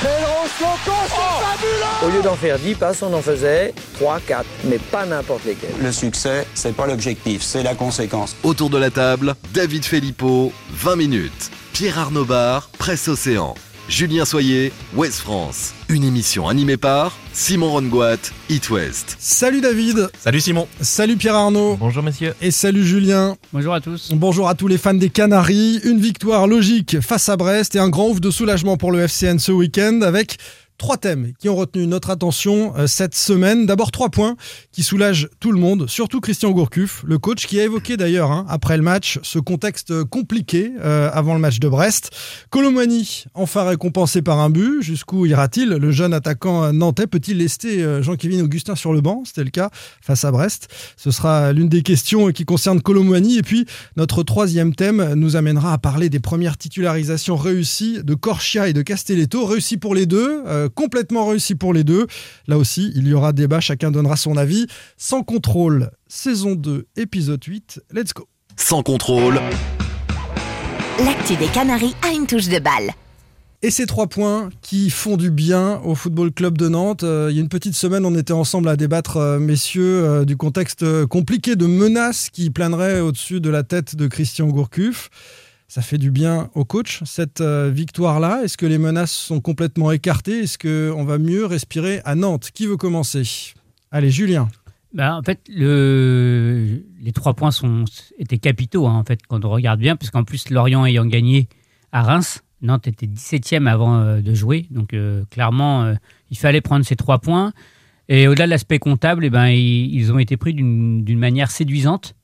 Fabuleux Au lieu d'en faire 10 passes, on en faisait 3, 4, mais pas n'importe lesquels. Le succès, c'est pas l'objectif, c'est la conséquence. Autour de la table, David Filippo, 20 minutes. Pierre Arnaud Bar, Presse Océan. Julien Soyer, Ouest France. Une émission animée par Simon Rongoat, It West. Salut David, Salut Simon. salut Pierre Arnaud Bonjour messieurs. et salut Julien. Bonjour à tous. Bonjour à tous les fans des Canaries. Une victoire logique face à Brest et un grand ouf de soulagement pour le FCN ce week-end avec trois thèmes qui ont retenu notre attention euh, cette semaine. D'abord trois points qui soulagent tout le monde, surtout Christian Gourcuff, le coach qui a évoqué d'ailleurs hein, après le match ce contexte compliqué euh, avant le match de Brest. Colomani, enfin récompensé par un but, jusqu'où ira-t-il? Le jeune attaquant nantais peut-il lester euh, Jean-Kévin Augustin sur le banc? C'était le cas face à Brest. Ce sera l'une des questions qui concerne Colomani. Et puis notre troisième thème nous amènera à parler des premières titularisations réussies de Corchia et de Castelletto, réussies pour les deux, euh, complètement réussies pour les deux. Là aussi, il y aura débat, chacun donnera son avis. Sans contrôle, saison 2, épisode 8. Let's go. Sans contrôle, L'actu des Canaries a une touche de balle. Et ces trois points qui font du bien au Football Club de Nantes. Euh, il y a une petite semaine, on était ensemble à débattre, euh, messieurs, euh, du contexte compliqué de menaces qui planeraient au-dessus de la tête de Christian Gourcuff. Ça fait du bien au coach, cette euh, victoire-là. Est-ce que les menaces sont complètement écartées? Est-ce qu'on va mieux respirer à Nantes? Qui veut commencer? Allez, Julien. Bah, en fait, le... les trois points étaient capitaux, hein, en fait, quand on regarde bien, puisqu'en plus, Lorient ayant gagné à Reims, Nantes était 17e avant euh, de jouer. Donc, euh, clairement, il fallait prendre ces trois points. Et au-delà de l'aspect comptable, eh ben, ils, ont été pris d'une manière séduisante.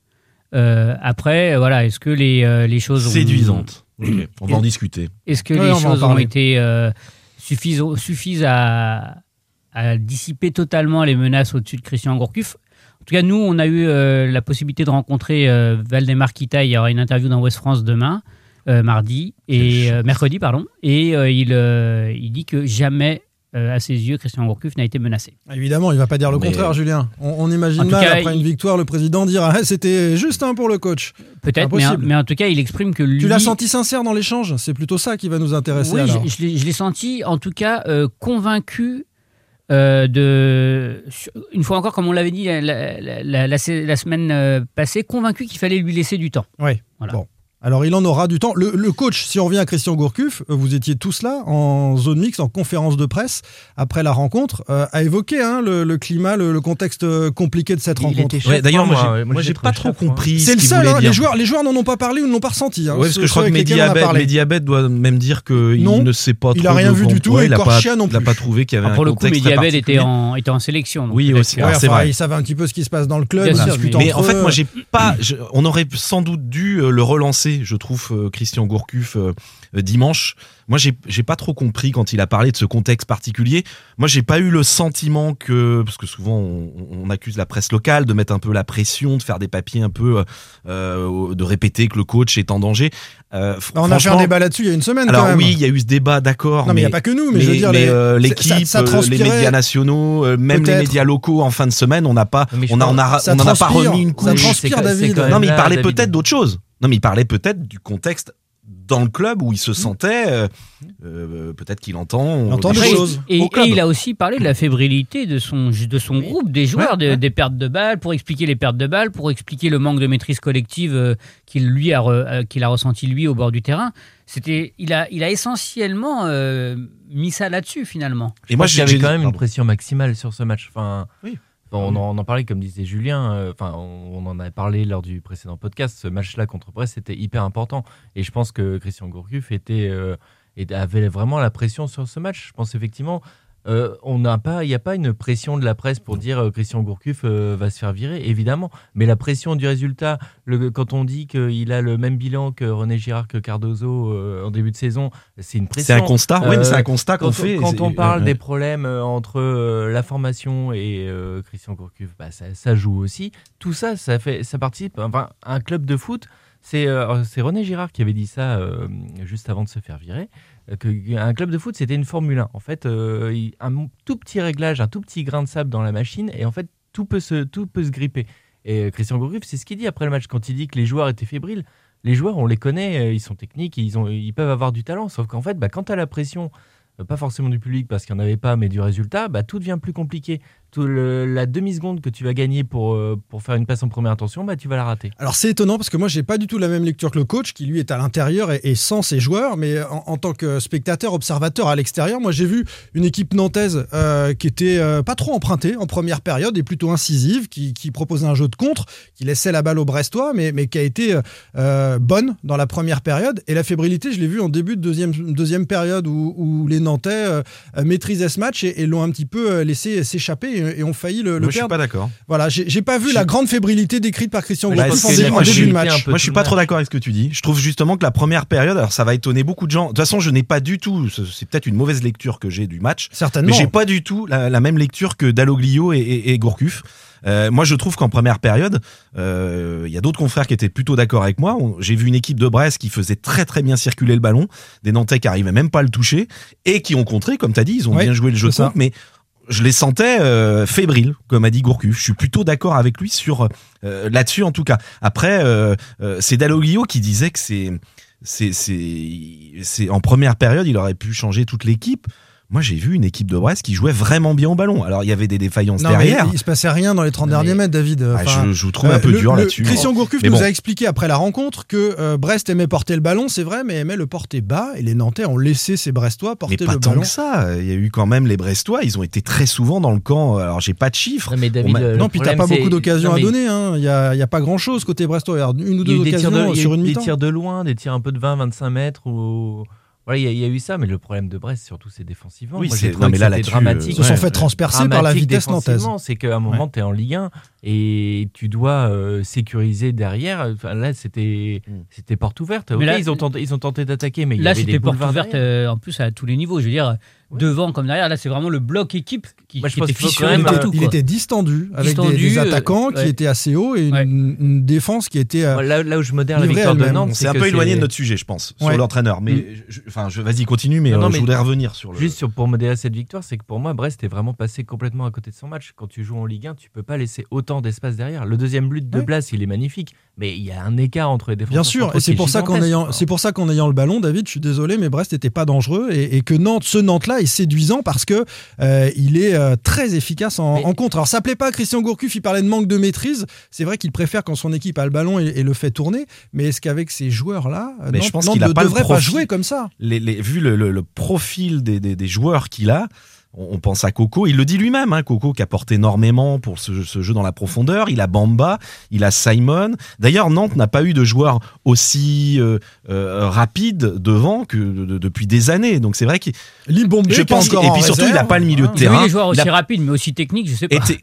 Euh, après, voilà, est-ce que les, euh, les choses ont- Séduisante. Ok, On va en discuter. Est-ce que Ouais, les on choses ont été euh, suffisent, suffisent à, à dissiper totalement les menaces au-dessus de Christian Gourcuff? En tout cas, nous, on a eu euh, la possibilité de rencontrer euh, Valdemar Kita. Il y aura une interview dans West France demain, euh, mardi et euh, mercredi, pardon. Et euh, il, euh, il dit que jamais, euh, à ses yeux, Christian Gourcuff n'a été menacé. Évidemment, il va pas dire le Mais- contraire, Julien. On, on imagine mal, cas, après il- une victoire, le président dire ah, c'était juste un pour le coach. Peut-être, mais, Impossible. mais en tout cas, il exprime que lui. Tu l'as senti sincère dans l'échange? C'est plutôt ça qui va nous intéresser. Oui, alors. je, je l'ai- senti, en tout cas, euh, convaincu euh, de. Une fois encore, comme on l'avait dit la, la- la- la- la semaine passée, convaincu qu'il fallait lui laisser du temps. Oui. Voilà. Bon. Alors il en aura du temps. Le, le coach, si on revient à Christian Gourcuff, euh, vous étiez tous là en zone mixte, en conférence de presse après la rencontre, euh, a évoqué hein, le, le climat, le, le contexte euh, compliqué de cette Il rencontre. Ouais, D'ailleurs, moi, moi. j'ai- pas trop compris. C'est ce le seul, hein, dire. les joueurs, les joueurs n'en ont pas parlé ou ne l'ont pas ressenti. Hein, Ouais, parce que je crois que. Mediabet doit même dire qu'il ne sait pas il trop. a rien vu du tout, Ouais, et il a pas, Corchia non il a plus. pas trouvé qu'il y avait Ah, pour un le coup, contexte Mediabet très était en, était en sélection. Oui, aussi. c'est vrai. Ils savaient un petit peu ce qui se passe dans le club. Mais en fait, moi, j'ai pas. on aurait sans doute dû le relancer, je trouve, euh, Christian Gourcuff euh, euh, dimanche. Moi, j'ai pas trop compris quand il a parlé de ce contexte particulier. Moi, j'ai pas eu le sentiment que, parce que souvent on, on accuse la presse locale de mettre un peu la pression, de faire des papiers un peu, euh, de répéter que le coach est en danger. Euh, on a fait un débat là-dessus il y a une semaine. Alors quand même. oui, il y a eu ce débat, d'accord. Non, mais il n'y a pas que nous, mais, je veux dire, l'équipe, ça- ça euh, les médias nationaux, même les médias locaux en fin de semaine, on n'a pas, on a- on a- Ça on n'en a pas transpire, remis une ça couche. transpire, C'est quand- David. Non, mais il parlait peut-être d'autre chose. Non, mais il parlait peut-être du contexte dans le club où il se sentait. euh, euh, peut-être qu'il entend. Il entend des choses. Et, au club. et il a aussi parlé de la fébrilité de son, de son groupe, des joueurs, de- des pertes de balles, pour expliquer les pertes de balles, pour expliquer le manque de maîtrise collective euh, qu'il lui a, re- euh, qu'il a ressenti lui au bord du terrain. C'était, il a, il a essentiellement euh, mis ça là-dessus finalement. Et Moi, avait quand même une pression maximale sur ce match. Enfin, Oui. Enfin, on, en, on en parlait, comme disait Julien. euh, Enfin, on, on en avait parlé lors du précédent podcast. Ce match-là contre Brest, c'était hyper important. Et je pense que Christian Gourcuff était, euh, avait vraiment la pression sur ce match. Je pense effectivement, Euh, on n'a pas, il n'y a pas une pression de la presse pour dire euh, Christian Gourcuff euh, va se faire virer, évidemment. Mais la pression du résultat, le, quand on dit qu'il a le même bilan que René Girard, que Cardozo euh, en début de saison, c'est une pression. C'est un constat, oui, c'est un constat quand qu'on on- fait. Quand on parle ouais. des problèmes euh, entre euh, la formation et euh, Christian Gourcuff, bah, ça, ça joue aussi. Tout ça, ça fait, ça participe. Enfin, un club de foot, c'est euh, c'est René Girard qui avait dit ça euh, juste avant de se faire virer. Euh, Que, un club de foot, c'était une Formule 1. En fait, euh, un tout petit réglage, un tout petit grain de sable dans la machine, et en fait, tout peut se, tout peut se gripper. Et euh, Christian Gourcuff, c'est ce qu'il dit après le match quand il dit que les joueurs étaient fébriles. Les joueurs, on les connaît, ils sont techniques, ils, ont, ils peuvent avoir du talent. Sauf qu'en fait, bah, quand tu as la pression, pas forcément du public parce qu'il n'y en avait pas, mais du résultat, bah, tout devient plus compliqué. Tout la demi-seconde que tu vas gagner pour, euh, pour faire une passe en première intention, bah, tu vas la rater. Alors c'est étonnant parce que moi j'ai pas du tout la même lecture que le coach qui lui est à l'intérieur et, sans ses joueurs, mais en, tant que spectateur, observateur à l'extérieur, moi j'ai vu une équipe nantaise euh, qui était euh, pas trop empruntée en première période et plutôt incisive, qui, qui proposait un jeu de contre, qui laissait la balle aux Brestois, mais, mais qui a été bonne dans la première période. Et la fébrilité, je l'ai vu en début de deuxième, deuxième période où, où les Nantais maîtrisaient ce match et, l'ont un petit peu laissé s'échapper et, et ont failli le, le Moi, je suis perdre. pas d'accord. Voilà, j'ai pas vu Je- la grande fébrilité décrite par Christian Gourcuff je en début, de match. Moi, je suis pas trop match. d'accord avec ce que tu dis. Je trouve justement que la première période, alors ça va étonner beaucoup de gens. De toute façon, je n'ai pas du tout, c'est peut-être une mauvaise lecture que j'ai du match, Certainement. mais j'ai pas du tout la, la même lecture que Dalloglio et, et, et Gourcuff. Euh, moi, je trouve qu'en première période, euh, il y a d'autres confrères qui étaient plutôt d'accord avec moi. J'ai vu une équipe de Brest qui faisait très très bien circuler le ballon, des Nantais qui arrivaient même pas à le toucher et qui ont contré, comme tu as dit, ils ont Ouais, bien joué le jeu de contre, mais je les sentais euh, fébriles, comme a dit Gourcuff. Je suis plutôt d'accord avec lui sur euh, là-dessus en tout cas. Après, euh, euh, c'est Dalloglio qui disait que c'est c'est c'est c'est en première période, il aurait pu changer toute l'équipe. Moi, j'ai vu une équipe de Brest qui jouait vraiment bien au ballon. Alors, il y avait des défaillances Non, mais derrière. il, il se passait rien dans les 30 Non, derniers mais- mètres, David. Ah, Enfin, je, je vous trouve un euh, peu le- dur là-dessus. Christian Gourcuff Mais nous bon. a expliqué après la rencontre que euh, Brest aimait porter le ballon, c'est vrai, mais aimait le porter bas. Et les Nantais ont laissé ces Brestois Mais porter pas le tant ballon. que ça. Il y a eu quand même les Brestois. Ils ont été très souvent dans le camp. Alors, j'ai pas de chiffres. Non, mais David, m'a- le- le non, puis t'as pas beaucoup d'occasions à mais donner. hein. Il n'y a, il y a pas grand-chose côté Brestois. Une ou Il y a deux des occasions de, a sur une des mi-temps. tirs de loin, des tirs un peu de 20-25 mètres. Ou... Voilà, il y, a- il y a eu ça, mais le problème de Brest, surtout, c'est défensivement. Oui, c'est- mais là, là-dessus, dramatique. Ils se sont Ouais, fait ouais. transpercer par la vitesse nantaise. C'est qu'à un moment, tu es en Ligue 1 et tu dois euh, sécuriser derrière. Enfin, là, c'était Mm. c'était porte ouverte. Mais là- ils, ont tenté, ils ont tenté d'attaquer, mais il y Là, avait des c'était porte ouverte euh, en plus à tous les niveaux. Je veux dire, Ouais. devant comme derrière. Là, c'est vraiment le bloc équipe qui, Moi, je qui pense était fissuré quand Il était, il distendu, avec des- Distendu, des, euh, attaquants qui ouais. étaient assez hauts et une, Ouais. une défense qui était. euh, Là, là où je modère la victoire de. Nantes, On c'est s'est un peu éloigné de notre sujet, je pense, Ouais. sur l'entraîneur. Mais Mm. je- enfin, je, vas-y, continue, mais, Non, non, euh, mais je voudrais revenir sur le. Juste sur- pour modérer cette victoire, c'est que pour moi, Brest est vraiment passé complètement à côté de son match. Quand tu joues en Ligue 1, tu peux pas laisser autant d'espace derrière. Le deuxième but de Ouais. Blas, il est magnifique, mais il y a un écart entre les défenseurs. Bien sûr, et c'est pour ça qu'en ayant, c'est pour ça qu'en ayant le ballon, David, je suis désolé, mais Brest n'était pas dangereux et, et que Nantes, ce Nantes-là est séduisant parce que euh, il est euh, très efficace en, Mais- en contre. Alors ça plaît pas à Christian Gourcuff, il parlait de manque de maîtrise. C'est vrai qu'il préfère quand son équipe a le ballon et, et le fait tourner, mais est-ce qu'avec ces joueurs-là, Mais Nantes, je pense Nantes qu'il a ne devrait pas jouer comme ça? Les, les- vu le, le- le profil des, des- des joueurs qu'il a, on, pense à Coco. Il le dit lui-même, hein, Coco qui apporte énormément pour ce, ce jeu dans la profondeur. Il a Bamba, il a Simon. D'ailleurs, Nantes n'a pas eu de joueur aussi euh, euh, rapide devant que de- de- depuis des années. Donc c'est vrai qu'il. Limbombe, Je pense et puis surtout, il n'a pas le milieu de vu terrain. des joueurs il aussi a- rapides, mais aussi techniques, je sais pas. Et, te-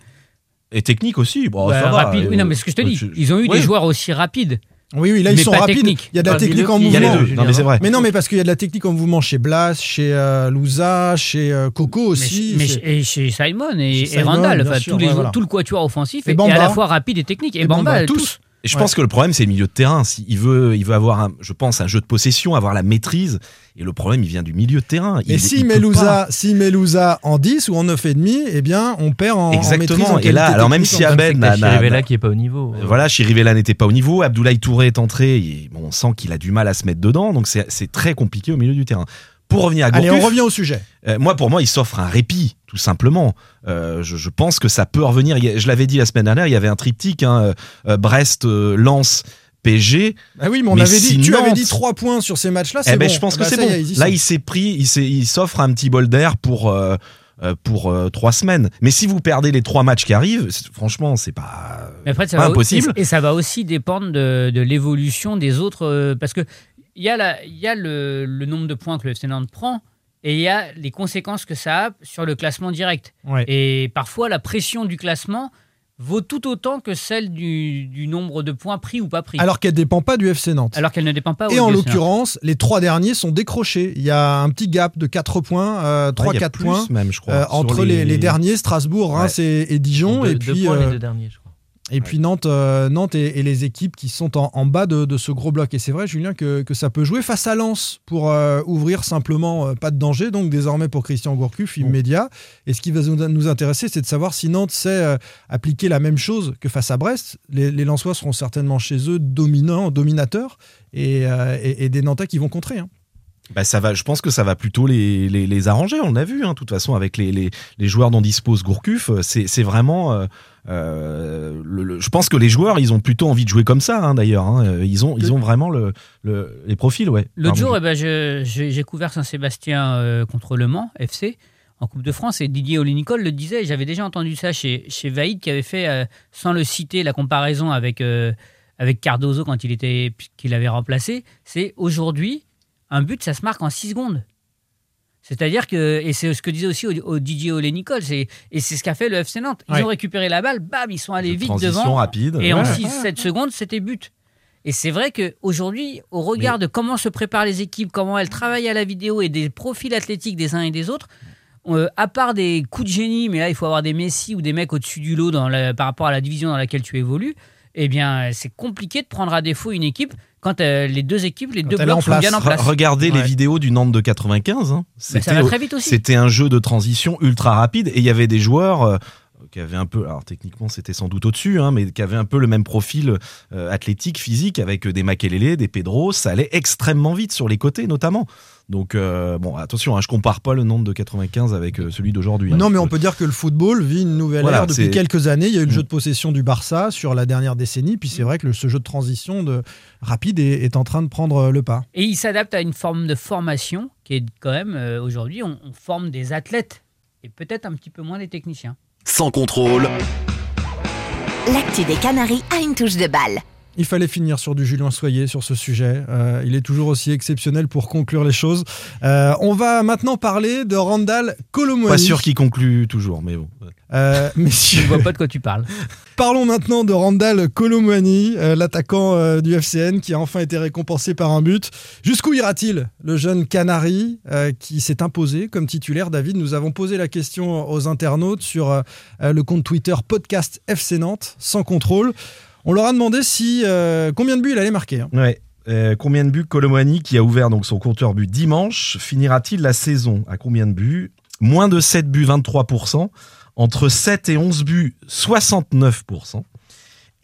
et technique aussi. Bon, Bah, ça va, rapide. euh, Oui, non, mais ce que je te dis, je- ils ont eu Ouais. des joueurs aussi rapides. Oui, oui, là ils Mais sont rapides. technique. Il y a de la technique en qu'il Il y a mouvement. les deux. Non, mais c'est vrai. Mais non, mais parce qu'il y a de la technique en mouvement chez Blas, chez euh, Louza, chez euh, Coco Mais, aussi. mais- c'est- et chez Simon et, Chez et Randall, enfin, sûr, tous les ouais, joueurs- voilà. tout le quatuor offensif Et Bamba. à la fois rapide et technique. Et, Et Bamba, Bamba, tous. tous. Et je Ouais. pense que le problème, c'est le milieu de terrain. Si il veut, il veut avoir, un, je pense, un jeu de possession, avoir la maîtrise. Et le problème, il vient du milieu de terrain. Et si il met peut Louza, si met Louza en 10 ou en 9,5, eh bien, on perd en, en maîtrise. Exactement. en Et là, alors même si Abed Chirivella qui est pas au niveau. Voilà, Chirivella n'était pas au niveau, Abdoulaye Touré est entré, et bon, on sent qu'il a du mal à se mettre dedans, donc c'est très compliqué au milieu du terrain. Pour revenir à Allez, Gourcuff, on revient au sujet. euh, moi pour moi il s'offre un répit, tout simplement. Euh, je, je pense que ça peut revenir, je l'avais dit la semaine dernière, il y avait un triptyque, hein, euh, Brest, euh, Lens, PSG. Ah oui, mais on Mais avait dit, si tu avais dit 3 points sur ces matchs-là, c'est Eh ben, bon. je pense Ah que bah, c'est bon. Là il s'est pris, il s'offre un petit bol d'air pour... pour euh, trois semaines. Mais si vous perdez les trois matchs qui arrivent, c'est- franchement, c'est pas, Mais après, ça pas va, impossible. Et, et ça va aussi dépendre de, de l'évolution des autres. euh, parce que il y a, la, il y a le, le nombre de points que le FC Nantes prend, et il y a les conséquences que ça a sur le classement direct. Ouais. Et parfois, la pression du classement vaut tout autant que celle du, du nombre de points pris ou pas pris. Alors qu'elle dépend pas du FC Nantes. Alors qu'elle ne dépend pas Et en l'occurrence, les trois derniers sont décrochés. Il y a un petit gap de 4 points, euh, Ouais, il y a 3-4 plus points même, je crois. euh, entre les... les derniers, Strasbourg, Reims et, et Dijon. Deux- et deux puis, points, euh, les deux derniers, je crois. Et puis Nantes, euh, Nantes et, et les équipes qui sont en, en bas de, de ce gros bloc. Et c'est vrai, Julien, que, que ça peut jouer face à Lens pour euh, ouvrir simplement euh, pas de danger. Donc désormais pour Christian Gourcuff, immédiat. Et ce qui va nous, intéresser, c'est de savoir si Nantes sait appliquer la même chose que face à Brest. Les, les Lensois seront certainement chez eux dominants, dominateurs, et, et- et des Nantais qui vont contrer. hein. Bah, ça va, je pense que ça va plutôt les, les, les arranger. On l'a vu, hein, de toute façon, avec les, les, les joueurs dont dispose Gourcuff. euh, C'est vraiment. euh, euh, le- le- je pense que les joueurs, ils ont plutôt envie de jouer comme ça, hein, d'ailleurs. hein. Ils, ont, ils ont vraiment le, le- les profils, ouais. L'autre jour, eh ben, j'ai couvert Saint-Sébastien euh, contre Le Mans, FC, en Coupe de France, et Didier Olinicol le disait, et j'avais déjà entendu ça chez, chez Vaïd, qui avait fait, sans le citer, la comparaison avec, avec Cardozo quand il était qu'il avait remplacé, c'est aujourd'hui, un but, ça se marque en 6 secondes. C'est-à-dire que, et c'est ce que disait aussi au, au Didier Olenicol, c'est, et c'est ce qu'a fait le FC Nantes. Ils Ouais. ont récupéré la balle, bam, ils sont allés vite Transition devant. rapide. Et en Ouais. 6-7 secondes, c'était but. Et c'est vrai qu'aujourd'hui, au regard de comment se préparent les équipes, comment elles travaillent à la vidéo et des profils athlétiques des uns et des autres, euh, à part des coups de génie, mais là, il faut avoir des Messi ou des mecs au-dessus du lot dans la- par rapport à la division dans laquelle tu évolues, eh bien, c'est compliqué de prendre à défaut une équipe quand euh, les deux équipes, les deux blocs sont bien en place. Regardez les vidéos du Nantes de 95. hein. Ça va très vite aussi. C'était un jeu de transition ultra rapide et il y avait des joueurs euh, qui avaient un peu, alors techniquement c'était sans doute au-dessus, hein, mais qui avaient un peu le même profil euh, athlétique, physique, avec des Makelele, des Pedro. Ça allait extrêmement vite sur les côtés notamment. Donc euh, bon, attention, hein, je compare pas le Nantes de 95 avec euh, celui d'aujourd'hui. hein. Non, mais on peut dire que le football vit une nouvelle Voilà, ère depuis c'est- quelques années. Il y a eu le Mm. jeu de possession du Barça sur la dernière décennie. Puis c'est vrai que le- ce jeu de transition de, rapide est, est en train de prendre le pas. Et il s'adapte à une forme de formation qui est quand même, euh, aujourd'hui, on, on forme des athlètes et peut-être un petit peu moins des techniciens. Sans contrôle, L'actu des Canaries a une touche de balle. Il fallait finir sur du Julien Soyer sur ce sujet. Euh, il est toujours aussi exceptionnel pour conclure les choses. Euh, on va maintenant parler de Randall Colomwani. Pas sûr qu'il conclut toujours, mais bon. Euh, Je messieurs, ne vois pas de quoi tu parles. parlons maintenant de Randall Colomwani, euh, l'attaquant euh, du FCN qui a enfin été récompensé par un but. Jusqu'où ira-t-il le jeune Canari euh, qui s'est imposé comme titulaire? David, nous avons posé la question aux internautes sur le compte Twitter podcast FC Nantes, sans contrôle. On leur a demandé si euh, combien de buts il allait marquer. hein. Ouais. Euh, combien de buts Colomwani, qui a ouvert donc son compteur but dimanche, finira-t-il la saison? À combien de buts? Moins de 7 buts, 23%. Entre 7 et 11 buts, 69%.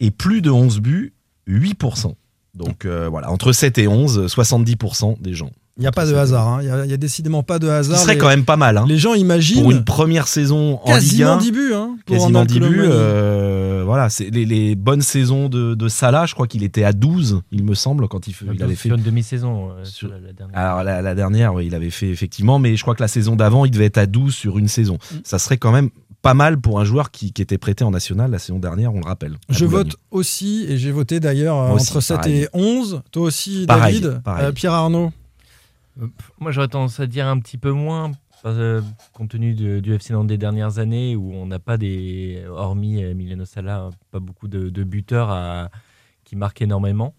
Et plus de 11 buts, 8%. Donc euh, voilà, entre 7 et 11, 70% des gens. Il n'y a pas de hasard. hein. Il n'y a, il y a décidément pas de Ce hasard. serait les, quand même pas mal. Hein. les gens imaginent Pour une première saison en Ligue quasiment 1. 10 buts. Hein, pour Quasiment Randall 10 buts. Colomwani. euh, voilà, c'est les, les bonnes saisons de, de Salah. Je crois qu'il était à 12, il me semble, quand il, fait- il avait fait. Une demi-saison, euh, Sur- la, la dernière. Alors la, la dernière, oui, il avait fait effectivement, mais je crois que la saison d'avant, il devait être à 12 sur une saison. Mm. Ça serait quand même pas mal pour un joueur qui, qui était prêté en national la saison dernière, on le rappelle. Je Boulogne. vote aussi, et j'ai voté d'ailleurs euh, entre 7 pareil. et 11. Toi aussi, Pareil, David. pareil. Euh, Pierre Arnaud. Moi, j'aurais tendance à dire un petit peu moins, euh, compte tenu de- du FC Nantes des dernières années, où on n'a pas des, hormis euh, Emiliano Sala, pas beaucoup de, de buteurs à- qui marquent énormément.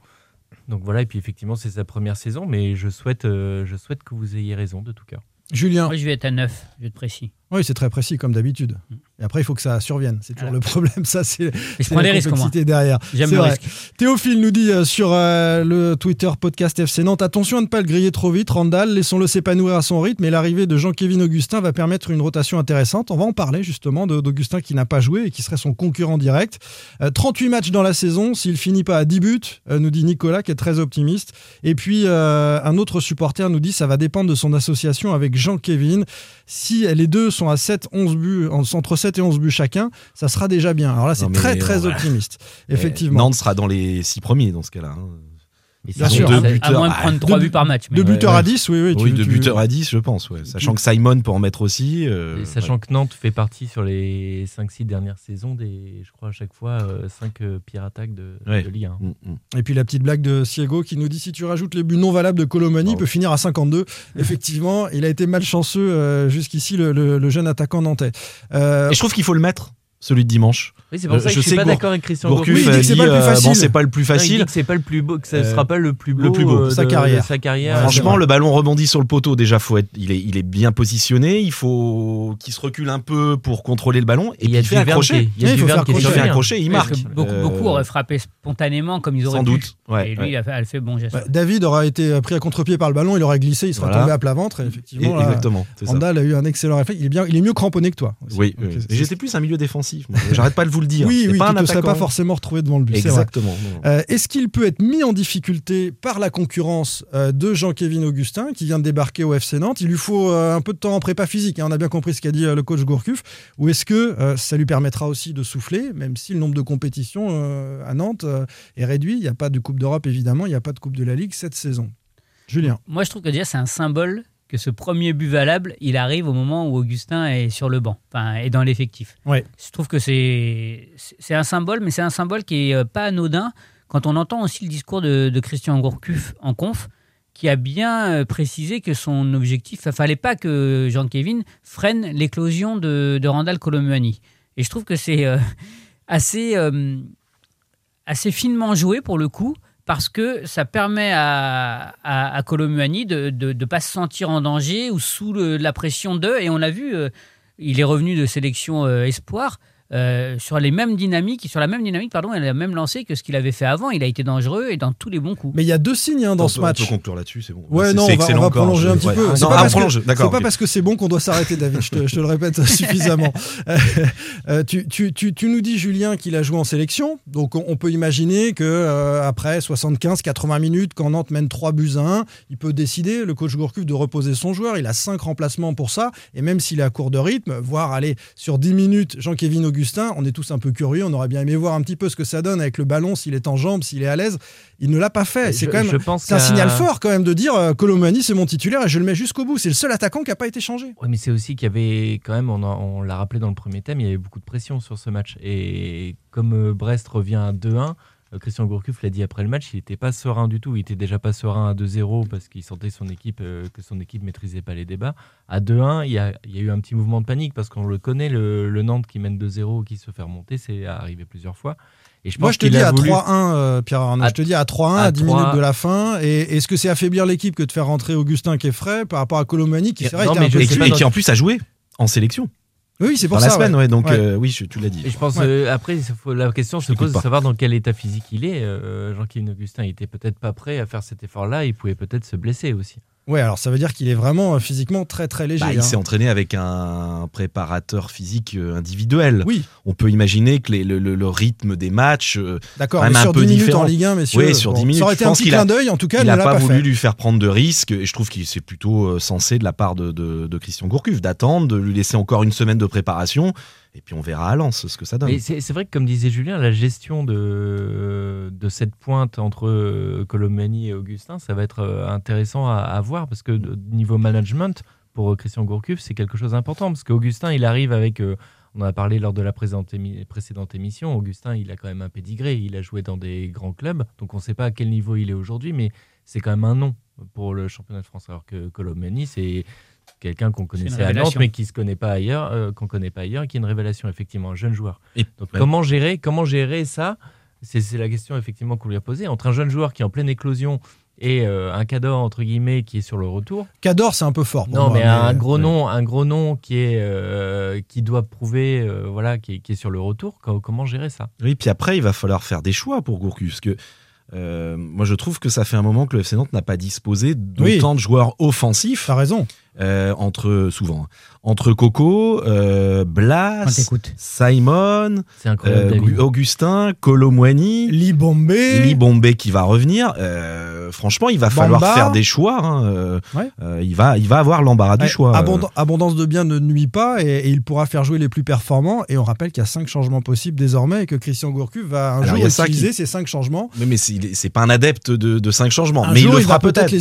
Donc voilà, et puis effectivement, c'est sa première saison, mais je souhaite, euh, je souhaite que vous ayez raison de tout cœur. Julien. Moi, je vais être à 9, je vais être précis. Oui, c'est très précis comme d'habitude. Et après, il faut que ça survienne. C'est toujours Voilà. le problème. Ça, c'est la des risques, moi. complexité derrière. J'aime le risque. Théophile nous dit euh, sur euh, le Twitter podcast FC Nantes attention à ne pas le griller trop vite, Randall, laissons-le s'épanouir à son rythme et l'arrivée de Jean-Kévin Augustin va permettre une rotation intéressante. On va en parler justement d'Augustin qui n'a pas joué et qui serait son concurrent direct. Euh, 38 matchs dans la saison, s'il finit pas à 10 buts, euh, nous dit Nicolas qui est très optimiste. Et puis euh, un autre supporter nous dit ça va dépendre de son association avec Jean-Kévin. Si les deux sont à 7, 11 buts, en- entre 7 et 11 buts chacun, ça sera déjà bien. Alors là, c'est très très optimiste. Et Effectivement. Nantes sera dans les six premiers dans ce cas-là. hein. Et Bien c'est sûr. deux ça- buteurs. à moins de Ah, prendre 3 deux buts par match. mais- Deux buteurs ouais. à 10, oui, oui. oui, tu- de tu- buteur à 10, je pense. ouais. Sachant que Simon peut en mettre aussi. euh, Et sachant ouais. que Nantes fait partie sur les 5-6 dernières saisons des, je crois, à chaque fois, 5 pires attaques de, Ouais. de Ligue 1. Mm, mm. Et puis la petite blague de Siego qui nous dit si tu rajoutes les buts non valables de Colomani, il Oh. peut finir à 52. Effectivement, il a été malchanceux euh, jusqu'ici, le, le- le jeune attaquant nantais. Euh, Et je trouve qu'il faut le mettre, celui de dimanche. Oui, c'est pour Euh, ça que je suis pas d'accord avec Christian Gourcuff Oui, il dit a que c'est pas le plus euh, facile. bon, c'est pas le plus Non, il dit facile. que c'est pas le plus beau, que ça Euh, sera pas le plus beau, le plus beau. euh, Sa de- carrière. de sa carrière. Ouais, Franchement, le ballon rebondit sur le poteau. Déjà, faut être, il est, il est bien positionné. Il faut qu'il se recule un peu pour contrôler le ballon. Et il y a fait un crochet. il y a fait un crochet, il marque. que beaucoup, Euh, beaucoup auraient frappé spontanément comme ils auraient Sans pu. doute. Ouais, et lui, ouais. il a fait, bon geste. bah, David aura été pris à contre-pied par le ballon, il aurait glissé, il serait tombé à plat ventre. Effectivement, Exactement. Randall a eu un excellent réflexe. Il est, bien, il est mieux cramponné que toi. Oui, j'étais plus un milieu défensif. J'arrête pas de vous le dire. Oui, oui, pas tu ne serais pas forcément retrouvé devant le but. Exactement. Euh, Est-ce qu'il peut être mis en difficulté par la concurrence euh, de Jean-Kévin Augustin qui vient de débarquer au FC Nantes? Il lui faut euh, un peu de temps en prépa physique, hein, on a bien compris ce qu'a dit euh, le coach Gourcuff. Ou est-ce que euh, ça lui permettra aussi de souffler, même si le nombre de compétitions euh, à Nantes euh, est réduit? Il n'y a pas de Coupe d'Europe évidemment, il n'y a pas de Coupe de la Ligue cette saison. Julien Moi, je trouve que déjà, c'est un symbole que ce premier but valable, il arrive au moment où Augustin est sur le banc, enfin, est dans l'effectif. Ouais. Je trouve que c'est un symbole, mais c'est un symbole qui est euh, pas anodin quand on entend aussi le discours de, de Christian Gourcuff en conf, qui a bien euh, précisé que son objectif, il fallait pas que Jean-Kévin freine l'éclosion de, de Randall Colomani. Et je trouve que c'est euh, assez, euh, assez finement joué pour le coup, parce que ça permet à, Colomani de ne pas se sentir en danger ou sous la pression d'eux. Et on l'a vu, euh, il est revenu de sélection euh, espoir. Euh, sur les mêmes dynamiques, sur la même dynamique, pardon, elle a même lancé que ce qu'il avait fait avant. Il a été dangereux et dans tous les bons coups. Mais il y a deux signes hein, dans On ce peut- match. On peut conclure là-dessus, c'est bon. Ouais, non, c'est on va, on va prolonger un petit ouais. peu. Non, C'est pas, ah, on parce que- prolonge, c'est d'accord. pas parce que c'est bon qu'on doit s'arrêter, David. Je te, je te le répète suffisamment. Euh, euh, tu, tu- tu- tu nous dis, Julien, qu'il a joué en sélection. Donc, on, on peut imaginer que euh, après 75-80 minutes, quand Nantes mène 3 buts à 1, il peut décider, le coach Gourcuff, de reposer son joueur. Il a 5 remplacements pour ça. Et même s'il est à court de rythme, voir aller sur 10 minutes Jean-Kévin Augustin, on est tous un peu curieux. On aurait bien aimé voir un petit peu ce que ça donne avec le ballon, s'il est en jambes, s'il est à l'aise. Il ne l'a pas fait. C'est quand même. C'est un signal fort quand même de dire euh, Colomani c'est mon titulaire et je le mets jusqu'au bout. C'est le seul attaquant qui n'a pas été changé. Oui, mais c'est aussi qu'il y avait quand même, on, on l'a rappelé dans le premier thème, il y avait beaucoup de pression sur ce match. Et comme euh, Brest revient à 2-1, euh, Christian Gourcuff l'a dit après le match, il n'était pas serein du tout. Il était déjà pas serein à 2-0 parce qu'il sentait son équipe, euh, que son équipe maîtrisait pas les débats. À 2-1, il y a, il y a eu un petit mouvement de panique parce qu'on le connaît, le, le Nantes qui mène 2-0, qui se fait remonter, c'est arrivé plusieurs fois. Et je pense Moi je te qu'il dis à voulu- 3-1, euh, Pierre Arnaud. À- je te dis à 3-1 à, à 10 3. minutes de la fin. Et est-ce que c'est affaiblir l'équipe que de faire rentrer Augustin qui est frais par rapport à Colomani qui c'est vrai non, était un peu Et qui en plus a joué en sélection Oui, c'est pour dans ça. la semaine, ouais. ouais. Donc Ouais. euh, oui, je- tu l'as dit. Et je pense, Ouais. euh, après, la question se pose de pas. savoir dans quel état physique il est. Euh, Jean-Kévin Augustin, il était peut-être pas prêt à faire cet effort-là. Il pouvait peut-être se blesser aussi. Ouais, alors ça veut dire qu'il est vraiment euh, physiquement très très léger. Bah, il hein. s'est entraîné avec un préparateur physique euh, individuel. Oui, On peut imaginer que les- le, le- le rythme des matchs, euh, d'accord. Quand Mais même un sur peu 10 minutes différent. en Ligue 1, messieurs. Oui, sur 10 minutes, Ça aurait été un petit clin d'œil. En tout cas, il n'a pas, pas, voulu fait. lui faire prendre de risques. Et je trouve qu'il c'est plutôt sensé de la part de, de- de Christian Gourcuff d'attendre, de lui laisser encore une semaine de préparation. Et puis on verra à Lens ce que ça donne. C'est vrai que, comme disait Julien, la gestion de, cette pointe entre euh, Colomani et Augustin, ça va être euh, intéressant à, voir parce que niveau management, pour euh, Christian Gourcuff, c'est quelque chose d'important parce qu'Augustin, il arrive avec. on en a parlé lors de la précédente émission. Augustin, il a quand même un pédigré. Il a joué dans des grands clubs. Donc on ne sait pas à quel niveau il est aujourd'hui, mais c'est quand même un nom pour le championnat de France. Alors que Colomani, c'est quelqu'un qu'on connaissait à Nantes, mais qui se connaît pas ailleurs, euh, qu'on connaît pas ailleurs, qui est une révélation effectivement, un jeune joueur. Et- Donc Ouais. comment gérer, comment gérer ça? C'est c'est la question effectivement qu'on lui a posée entre un jeune joueur qui est en pleine éclosion et euh, un cador entre guillemets qui est sur le retour. Cador, c'est un peu fort. pour non, moi, mais, un gros ouais. nom, un gros nom qui est euh, qui doit prouver, euh, voilà, qui est, qui est sur le retour. Co- Comment gérer ça? Oui, puis après, il va falloir faire des choix pour Gourcuff. Parce que euh, moi, je trouve que ça fait un moment que le FC Nantes n'a pas disposé d'autant Oui. de joueurs offensifs T'as raison. euh, entre souvent hein, entre Coco, euh, Blas, t'écoute. Simon, euh. Augustin, Colomwani, Libombé. Lee Bombay qui va revenir. Euh, franchement, il va falloir faire des choix. hein, euh, Ouais. euh, il va, il va avoir l'embarras du choix. abond- abondance de biens ne nuit pas et, et il pourra faire jouer les plus performants. Et on rappelle qu'il y a cinq changements possibles désormais et que Christian Gourcuff va un Alors, jour utiliser qui- ces cinq changements. Mais, mais c'est pas un adepte de, de cinq changements. Un mais jour, il le fera peut-être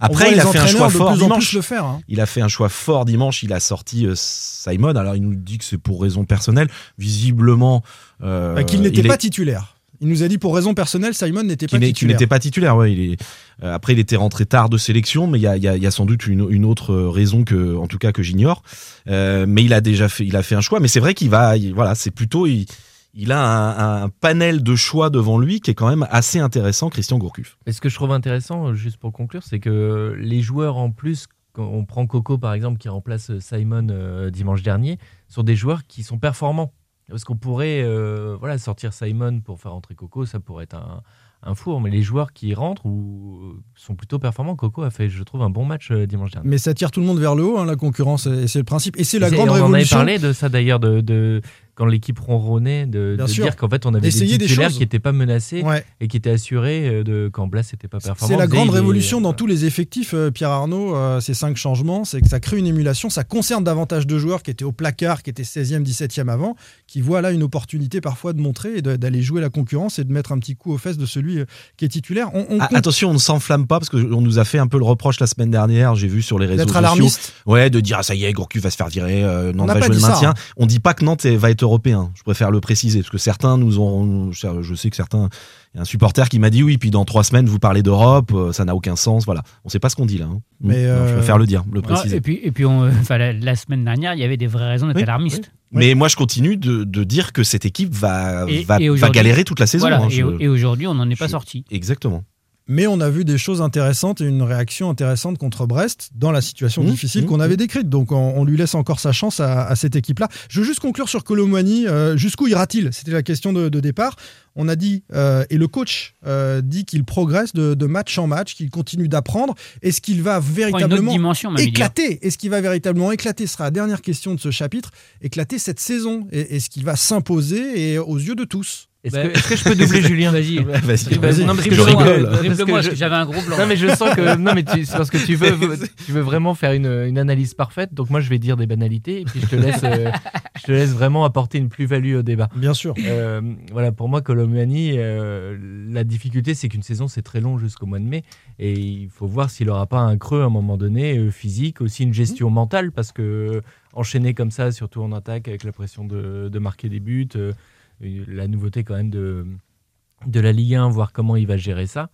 Après, il a fait un choix fort dimanche. hein. Il a fait un choix fort dimanche. Il a sorti Simon. Alors, il nous dit que c'est pour raison personnelle. Visiblement. euh, Bah, qu'il n'était pas est- titulaire. Il nous a dit pour raison personnelle, Simon n'était pas qui titulaire. n'était pas titulaire. Ouais, il est, euh, après, il était rentré tard de sélection, mais il y a, y a- il y a sans doute une, une autre raison que, en tout cas, que j'ignore. Euh, mais il a déjà fait, il a fait un choix. Mais c'est vrai qu'il va, il- voilà, c'est plutôt, il, il a un, un panel de choix devant lui qui est quand même assez intéressant, Christian Gourcuff. Et ce que je trouve intéressant, euh, juste pour conclure, c'est que les joueurs en plus, quand on prend Coco par exemple qui remplace Simon euh, dimanche dernier, sont des joueurs qui sont performants. Parce qu'on pourrait euh, voilà, sortir Simon pour faire entrer Coco, ça pourrait être un, un four, mais les joueurs qui rentrent ou, sont plutôt performants. Coco a fait, je trouve, un bon match euh, dimanche dernier. Mais ça tire tout le monde vers le haut, hein, la concurrence, et c'est le principe. Et c'est la grande on en avait révolution. parlé de ça d'ailleurs, de, de- quand l'équipe ronronnait, de, de dire qu'en fait on avait des titulaires choses. qui n'étaient pas menacés Ouais. et qui étaient assurés euh, de, quand Blas n'était pas performant. C'est la grande est- révolution dans tous les effectifs, euh, Pierre Arnaud, euh, ces cinq changements, c'est que ça crée une émulation, ça concerne davantage de joueurs qui étaient au placard, qui étaient 16e, 17e avant, qui voient là une opportunité parfois de montrer et d'aller jouer la concurrence et de mettre un petit coup aux fesses de celui euh, qui est titulaire. On, on Ah, compte attention, on ne s'enflamme pas parce qu'on nous a fait un peu le reproche la semaine dernière. J'ai vu sur les réseaux sociaux. alarmiste. Ouais, de dire ah, ça y est, Gourcuff va se faire virer, euh, Nantes n'a va pas jouer le maintien. hein. On dit pas que Nantes va être européen. Je préfère le préciser parce que certains nous ont. Je sais que certains. Il y a un supporter qui m'a dit oui, puis dans trois semaines vous parlez d'Europe, euh, ça n'a aucun sens. Voilà, on sait pas ce qu'on dit là. hein. Mais, Non, je euh, préfère le dire, le Ah, préciser. et puis, et puis on, euh, enfin, la, la semaine dernière, il y avait des vraies raisons d'être Oui, alarmiste. Mais moi, je continue de, de dire que cette équipe va, Et- va, et va aujourd'hui- galérer toute la saison. Voilà, hein, et, je- et aujourd'hui, on n'en est pas je- sorti. Exactement. Mais on a vu des choses intéressantes et une réaction intéressante contre Brest dans la situation Mmh, difficile mmh, qu'on avait décrite. Donc on, on lui laisse encore sa chance à, à cette équipe-là. Je veux juste conclure sur Colomwani. Euh, Jusqu'où ira-t-il? C'était la question de, de départ. On a dit, euh, et le coach euh, dit qu'il progresse de, de match en match, qu'il continue d'apprendre. Est-ce qu'il va véritablement éclater? Est-ce qu'il va véritablement éclater? Ce sera la dernière question de ce chapitre. Éclater cette saison. Et- Est-ce qu'il va s'imposer et aux yeux de tous Est-ce Bah, que, est-ce que je peux doubler Julien Vas-y. Vas-y, Vas-y. vas-y. Non, parce que je rigole. Dribble-moi, j'avais un gros blanc. Non mais je sens que non mais tu- c'est parce que tu veux tu veux vraiment faire une, une analyse parfaite donc moi je vais dire des banalités et puis je te laisse euh, je te laisse vraiment apporter une plus-value au débat. Bien sûr. Euh, voilà pour moi Colomiani euh, la difficulté c'est qu'une saison c'est très long jusqu'au mois de mai et il faut voir s'il aura pas un creux à un moment donné euh, physique aussi une gestion mentale parce que enchaîner comme ça surtout en attaque avec la pression de, de marquer des buts euh, la nouveauté quand même de de la Ligue 1, voir comment il va gérer ça.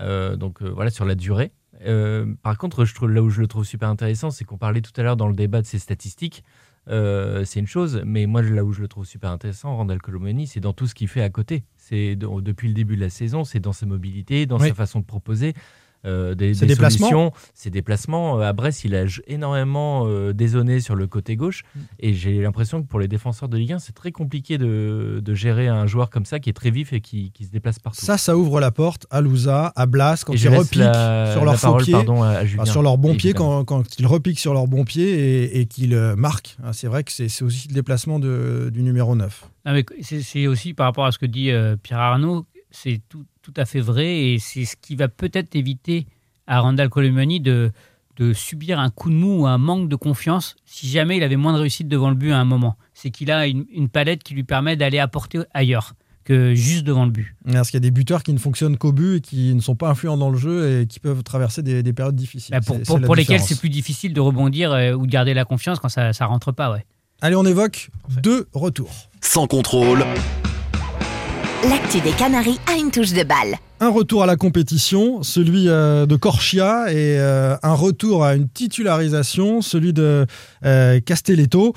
Euh, donc euh, voilà, sur la durée. Euh, par contre, je trouve, là où je le trouve super intéressant, c'est qu'on parlait tout à l'heure dans le débat de ses statistiques. C'est une chose, mais moi là où je le trouve super intéressant, Randall Colomani, c'est dans tout ce qu'il fait à côté. C'est de- depuis le début de la saison, c'est dans ses mobilités, dans Oui. sa façon de proposer. Euh, des, déplacements. solutions, ses déplacements. Euh, À Brest, il a énormément euh, dézonné sur le côté gauche. Mm. Et j'ai l'impression que pour les défenseurs de Ligue 1, c'est très compliqué de, de gérer un joueur comme ça qui est très vif et qui, qui se déplace partout. Ça, ça ouvre la porte à Louza, à Blas, quand Et ils repiquent la- sur leur faux pied. pardon, à- Julien, Enfin, sur leur bon pied quand, quand ils repiquent sur leur bon pied et, et qu'ils euh, marquent. Hein, C'est vrai que c'est aussi le déplacement de- du numéro 9. Non, mais c'est c'est aussi par rapport à ce que dit euh, Pierre Arnaud, c'est tout, tout à fait vrai et c'est ce qui va peut-être éviter à Randall Colomani de, de subir un coup de mou ou un manque de confiance si jamais il avait moins de réussite devant le but à un moment. C'est qu'il a une, une palette qui lui permet d'aller apporter ailleurs que juste devant le but. Parce qu'il y a des buteurs qui ne fonctionnent qu'au but et qui ne sont pas influents dans le jeu et qui peuvent traverser des, des périodes difficiles. Bah, pour pour- lesquels c'est plus difficile de rebondir euh, ou de garder la confiance quand ça ne rentre pas. Ouais. Allez, on évoque deux retours. Sans contrôle, L'actu des Canaries a une touche de balle. Un retour à la compétition, celui euh, de Corchia, et euh, un retour à une titularisation, celui de euh, Castelletto.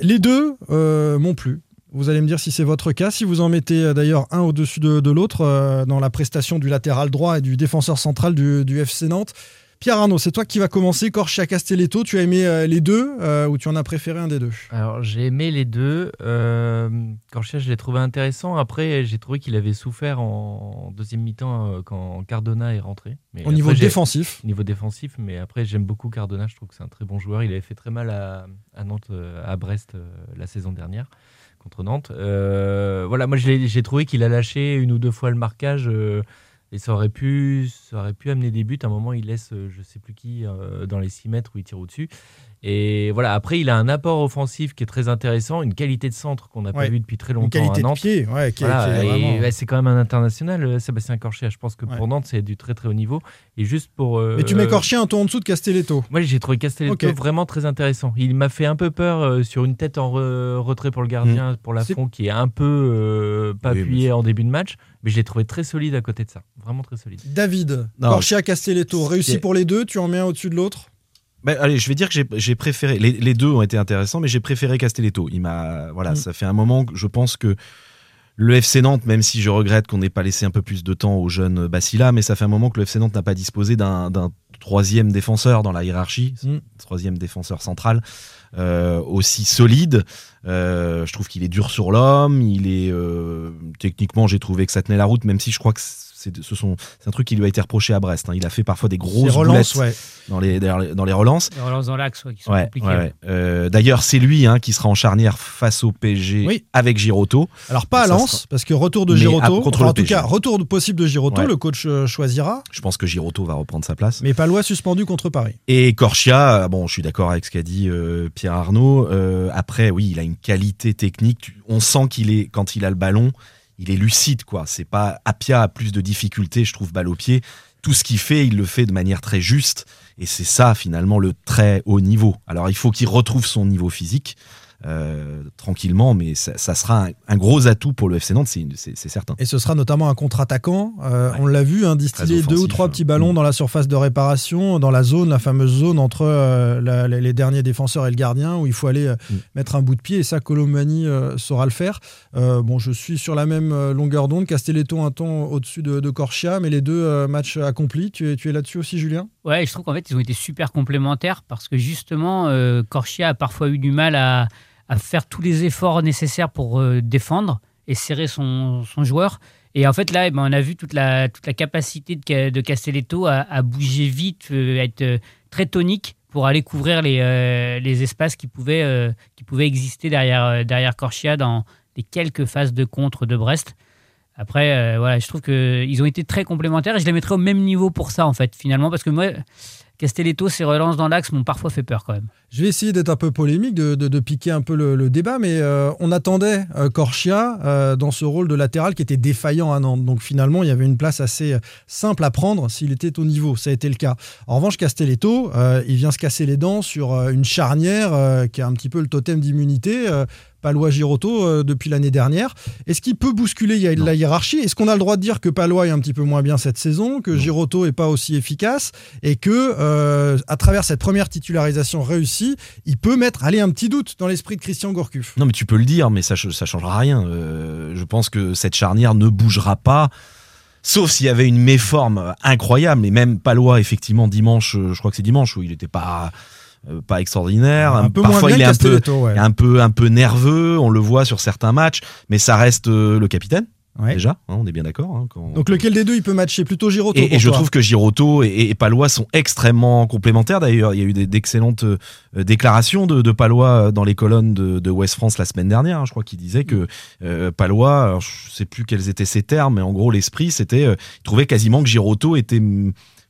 Les deux m'ont plu. Vous allez me dire si c'est votre cas, si vous en mettez d'ailleurs un au-dessus de, l'autre dans la prestation du latéral droit et du défenseur central du FC Nantes. Pierre Arnaud, c'est toi qui vas commencer. Corchia Castelletto, tu as aimé euh, les deux euh, ou tu en as préféré un des deux? Alors j'ai aimé les deux. Euh, Corchia, je l'ai trouvé intéressant. Après, j'ai trouvé qu'il avait souffert en deuxième mi-temps euh, quand Cardona est rentré. Mais Au niveau défensif. Niveau défensif, mais après j'aime beaucoup Cardona. Je trouve que c'est un très bon joueur. Il avait fait très mal à, à Nantes, à Brest la saison dernière contre Nantes. Voilà, moi j'ai trouvé qu'il a lâché une ou deux fois le marquage. Et ça aurait pu, amener des buts. À un moment, il laisse, euh, je sais plus qui, euh, dans les 6 mètres où il tire au-dessus. Et voilà, après, il a un apport offensif qui est très intéressant, une qualité de centre qu'on n'a pas vu depuis très Une longtemps qualité à de Nantes. pied, ouais, qui est- Voilà, qui est et, vraiment- bah, c'est quand même un international, euh, Sébastien Corchia. Je pense que Ouais. pour Nantes, c'est du très très haut niveau. Et juste pour. euh, Mais tu mets Corchia un tour en dessous de Castelletto. Moi, j'ai trouvé Castelletto vraiment très intéressant. Il m'a fait un peu peur euh, sur une tête en re- retrait pour le gardien, pour la C'est- fond, qui est un peu euh, pas Oui, appuyé en début de match. Mais je l'ai trouvé très solide à côté de ça. Vraiment très solide. David, Corchia, Castelletto, réussi pour les deux, tu en mets un au-dessus de l'autre? Allez, je vais dire que j'ai- préféré. Les, les deux ont été intéressants, mais j'ai préféré Castelletto. Il m'a, voilà, Mm. ça fait un moment que je pense que le FC Nantes, même si je regrette qu'on n'ait pas laissé un peu plus de temps au jeune Bacilla, mais ça fait un moment que le FC Nantes n'a pas disposé d'un troisième défenseur dans la hiérarchie, Mm. troisième défenseur central euh, aussi solide. Euh, je trouve qu'il est dur sur l'homme. Il est euh, techniquement, j'ai trouvé que ça tenait la route, même si je crois que c'est ce sont c'est un truc qui lui a été reproché à Brest. hein. Il a fait parfois des grosses C'est relance, boulettes ouais. dans les dans les relances. Les relances dans l'axe, ouais, qui sont Ouais, compliquées. ouais, ouais. Euh, D'ailleurs, c'est lui hein, qui sera en charnière face au PSG Oui. avec Giroto. Alors pas à Lens, sera- parce que retour de Giroto, enfin, en tout PSG. cas retour possible de Giroto, Ouais. le coach euh, choisira, Je pense que Giroto va reprendre sa place. mais Palois suspendu contre Paris. Et Corchia, euh, bon, je suis d'accord avec ce qu'a dit euh, Pierre Arnaud. Euh, après, oui, il a une qualité technique. On sent qu'il est, quand il a le ballon, il est lucide, quoi. C'est pas Apia a plus de difficultés, je trouve, balle au pied. Tout ce qu'il fait, il le fait de manière très juste. Et c'est ça, finalement, le très haut niveau. Alors, il faut qu'il retrouve son niveau physique. Euh, tranquillement, mais ça, ça sera un, un gros atout pour le FC Nantes, c'est certain. Et ce sera notamment un contre-attaquant. Euh, On l'a vu, hein, distiller deux ou trois hein. petits ballons Mm. dans la surface de réparation, dans la zone, la fameuse zone entre euh, la- les les derniers défenseurs et le gardien, où il faut aller euh, Mm. mettre un bout de pied. Et ça, Colomani euh, saura le faire. Euh, bon, je suis sur la même longueur d'onde. Castelletto un ton au-dessus de, de Corchia, mais les deux euh, matchs accomplis. Tu es, tu es là-dessus aussi, Julien? Ouais, je trouve qu'en fait, ils ont été super complémentaires parce que justement, euh, Corchia a parfois eu du mal à, à faire tous les efforts nécessaires pour euh, défendre et serrer son, joueur. Et en fait, là, eh ben, on a vu toute la, toute la capacité de, de Castelletto à, bouger vite, euh, à être euh, très tonique pour aller couvrir les, les espaces qui pouvaient, qui pouvaient exister derrière, derrière Corchia dans les quelques phases de contre de Brest. Après, voilà, je trouve qu'ils ont été très complémentaires et je les mettrais au même niveau pour ça, en fait, finalement, parce que moi, Castelletto, ses relances dans l'axe m'ont parfois fait peur quand même. Je vais essayer d'être un peu polémique, de, piquer un peu le, débat, mais euh, on attendait euh, euh, dans ce rôle de latéral qui était défaillant à Nantes. Donc finalement, il y avait une place assez euh, simple à prendre s'il était au niveau. Ça a été le cas. En revanche, Castelletto, il vient se casser les dents sur une charnière qui a un petit peu le totem d'immunité. Palois Giroto euh, depuis l'année dernière. Est-ce qu'il peut bousculer la hiérarchie Est-ce qu'on a le droit de dire que Palois est un petit peu moins bien cette saison, que Giroto est pas aussi efficace et que euh, à travers cette première titularisation réussie, il peut mettre aller un petit doute dans l'esprit de Christian Gourcuff? Non, mais tu peux le dire, mais ça ne changera rien. Euh, je pense que cette charnière ne bougera pas. Sauf s'il y avait une méforme incroyable, et même Palois, effectivement, dimanche, je crois que c'est dimanche, où il n'était pas, euh, pas extraordinaire. Un peu Parfois, il est un peu, ouais. un, peu, un peu nerveux, on le voit sur certains matchs, mais ça reste euh, le capitaine, Ouais. déjà, hein, on est bien d'accord. hein, quand- Donc lequel des deux il peut matcher? Plutôt Giroto et, je trouve que Giroto et, et Palois sont extrêmement complémentaires. D'ailleurs, il y a eu d'excellentes euh, déclarations de, de Palois dans les colonnes de, de West France la semaine dernière. hein. Je crois qu'il disait que euh, Palois, alors, je sais plus quels étaient ses termes, mais en gros l'esprit, c'était, euh, il trouvait quasiment que Giroto était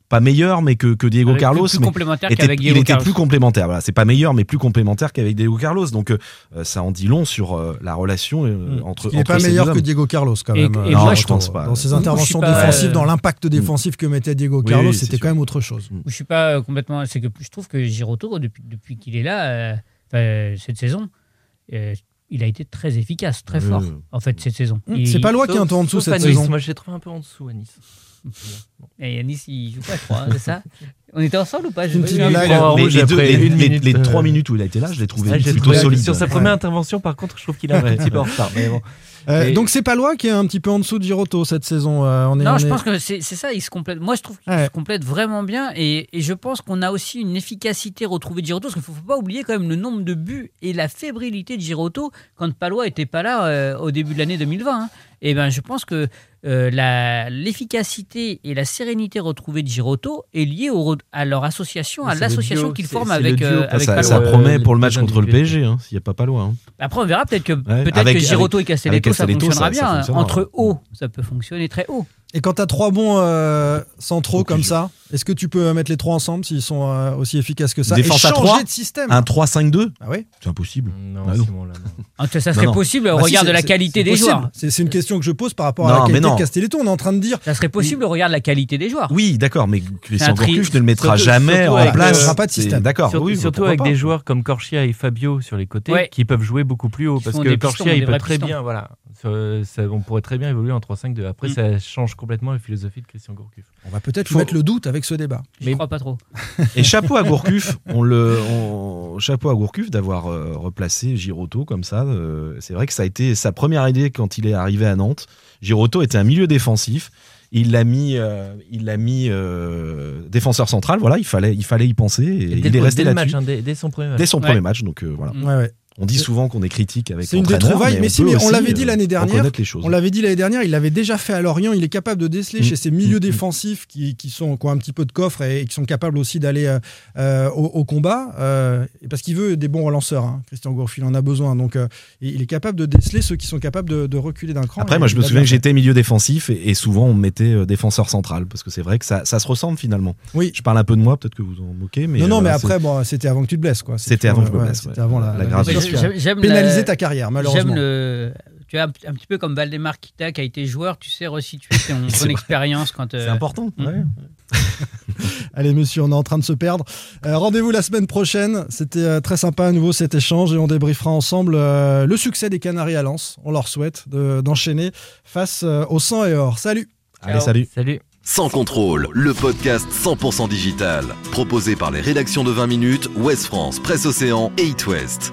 pas meilleur, mais que, que Diego Avec- Carlos. plus mais complémentaire était- qu'avec Diego il était Carlos. plus complémentaire. Voilà, c'est pas meilleur, mais plus complémentaire qu'avec Diego Carlos. Donc euh, ça en dit long sur euh, la relation euh, entre. Il n'est pas meilleur que. Diego Carlos quand Et- même. et euh, moi, dans- je pense pas. Dans ses Moi, interventions pas, défensives, euh, dans l'impact défensif que mettait Diego Oui, Carlos, c'était quand même autre chose. Je suis pas euh, complètement. C'est que je trouve que Giroto, depuis, depuis qu'il est là, euh, cette saison, euh, il a été très efficace, très fort, en fait, cette saison. Il- C'est pas loi qui est un peu en dessous cette Nice. saison. Moi, je l'ai trouvé un peu en dessous à Nice. Et Yanis, il joue pas, je crois, c'est ça On était ensemble ou pas Je Les, les deux- les euh, trois minutes où il a été là, je l'ai trouvé Ah, j'ai plutôt trouvé- solide. Sur sa Ouais. première intervention, par contre, je trouve qu'il est un petit peu en retard. Mais bon. Euh, Et- Donc c'est Palois qui est un petit peu en dessous de Giroto cette saison. euh, on est, Non, on je est- pense que c'est c'est ça, il se complète. Moi, je trouve qu'il Ouais. se complète vraiment bien et, et je pense qu'on a aussi une efficacité retrouvée de Giroto parce qu'il ne faut pas oublier quand même le nombre de buts et la fébrilité de Giroto quand Palois était pas là euh, au début de l'année 2020. hein. Et ben, je pense que euh, la- l'efficacité et la sérénité retrouvée de Giroto est liée au à leur association, à l'association qu'ils forment avec, euh, Ça, avec ça, Palois. ça Euh, promet pour le match contre le. PSG, hein, s'il n'y a pas Palois. hein. Après, on verra peut-être que peut-être avec- que Giroto avec- et Castelletto, ça fonctionnera ça- ça bien. fonctionnera. Entre hauts, ça peut fonctionner très haut. Et quand tu as trois bons euh, centraux comme ça, est-ce que tu peux mettre les trois ensemble s'ils sont euh, aussi efficaces que ça Défense et à changer 3, de système Un 3-5-2 Ah oui C'est impossible. Non, Ah non. Simon, là, non. Ah, Ça serait non. possible au Bah si, regard de la qualité des possible. joueurs. C'est une question que je pose par rapport à la qualité de Castelletto. On est en train de dire. Ça serait possible au regard de la qualité des joueurs. Oui, d'accord, mais Christian Gourcuff ne le mettra surtout- jamais surtout en place. euh, il y aura pas de système. D'accord, Surtout, oui, surtout pourquoi avec pas. des joueurs comme Corchia et Fabio sur les côtés qui peuvent jouer beaucoup plus haut parce que Corchia il peut très bien voilà Ça- on pourrait très bien évoluer en 3-5-2 après Mm. ça change complètement la philosophie de Christian Gourcuff On va peut-être Faut- mettre le doute avec ce débat. Je crois pas trop. Et chapeau à Gourcuff, on le, on- chapeau à Gourcuff d'avoir euh, replacé Giroto comme ça. euh, c'est vrai que ça a été sa première idée quand il est arrivé à Nantes. Giroto était un milieu défensif. Il l'a mis, euh, il l'a mis euh, défenseur central. Voilà, il fallait, il fallait y penser. Et, Et il dès, est resté dès là-dessus match hein, dès, dès son premier match dès son Ouais. premier match. Donc euh, voilà. Ouais, ouais. On dit souvent qu'on est critique avec C'est une des trouvailles, mais, mais si, mais on l'avait dit euh, l'année dernière. les. On l'avait dit l'année dernière, il l'avait déjà fait à Lorient. Il est capable de déceler Mm. chez ces milieux Mm. défensifs qui, qui, sont, qui ont un petit peu de coffre et, qui sont capables aussi d'aller euh, euh, au, au combat. euh, parce qu'il veut des bons relanceurs. hein. Christian Gourcuff, il en a besoin. Donc, euh, il est capable de déceler ceux qui sont capables de, de reculer d'un cran. Après, moi, je me souviens que j'étais milieu défensif et, et souvent on me mettait défenseur central parce que c'est vrai que ça, ça se ressemble finalement. Oui. Je parle un peu de moi, peut-être que vous en moquez, mais non, non, mais après, bon, c'était avant que tu te blesses. C'était avant que je me blesse, C'était avant la, J'aime- j'aime pénalisé la- ta carrière, J'aime malheureusement. le. Tu vois, un un petit peu comme Valdemar Kita qui a été joueur, tu sais resituer ton, C'est ton expérience quand. c'est euh, important. Mm. ouais. Allez, monsieur, on est en train de se perdre. Euh, Rendez-vous la semaine prochaine. C'était euh, très sympa à nouveau cet échange et on débriefera ensemble euh, le succès des Canaries à Lens. On leur souhaite de- d'enchaîner face euh, au sang et or. Salut Allez, salut. salut Sans contrôle, le podcast 100% digital. Proposé par les rédactions de 20 minutes, Ouest France, Presse Océan et It West.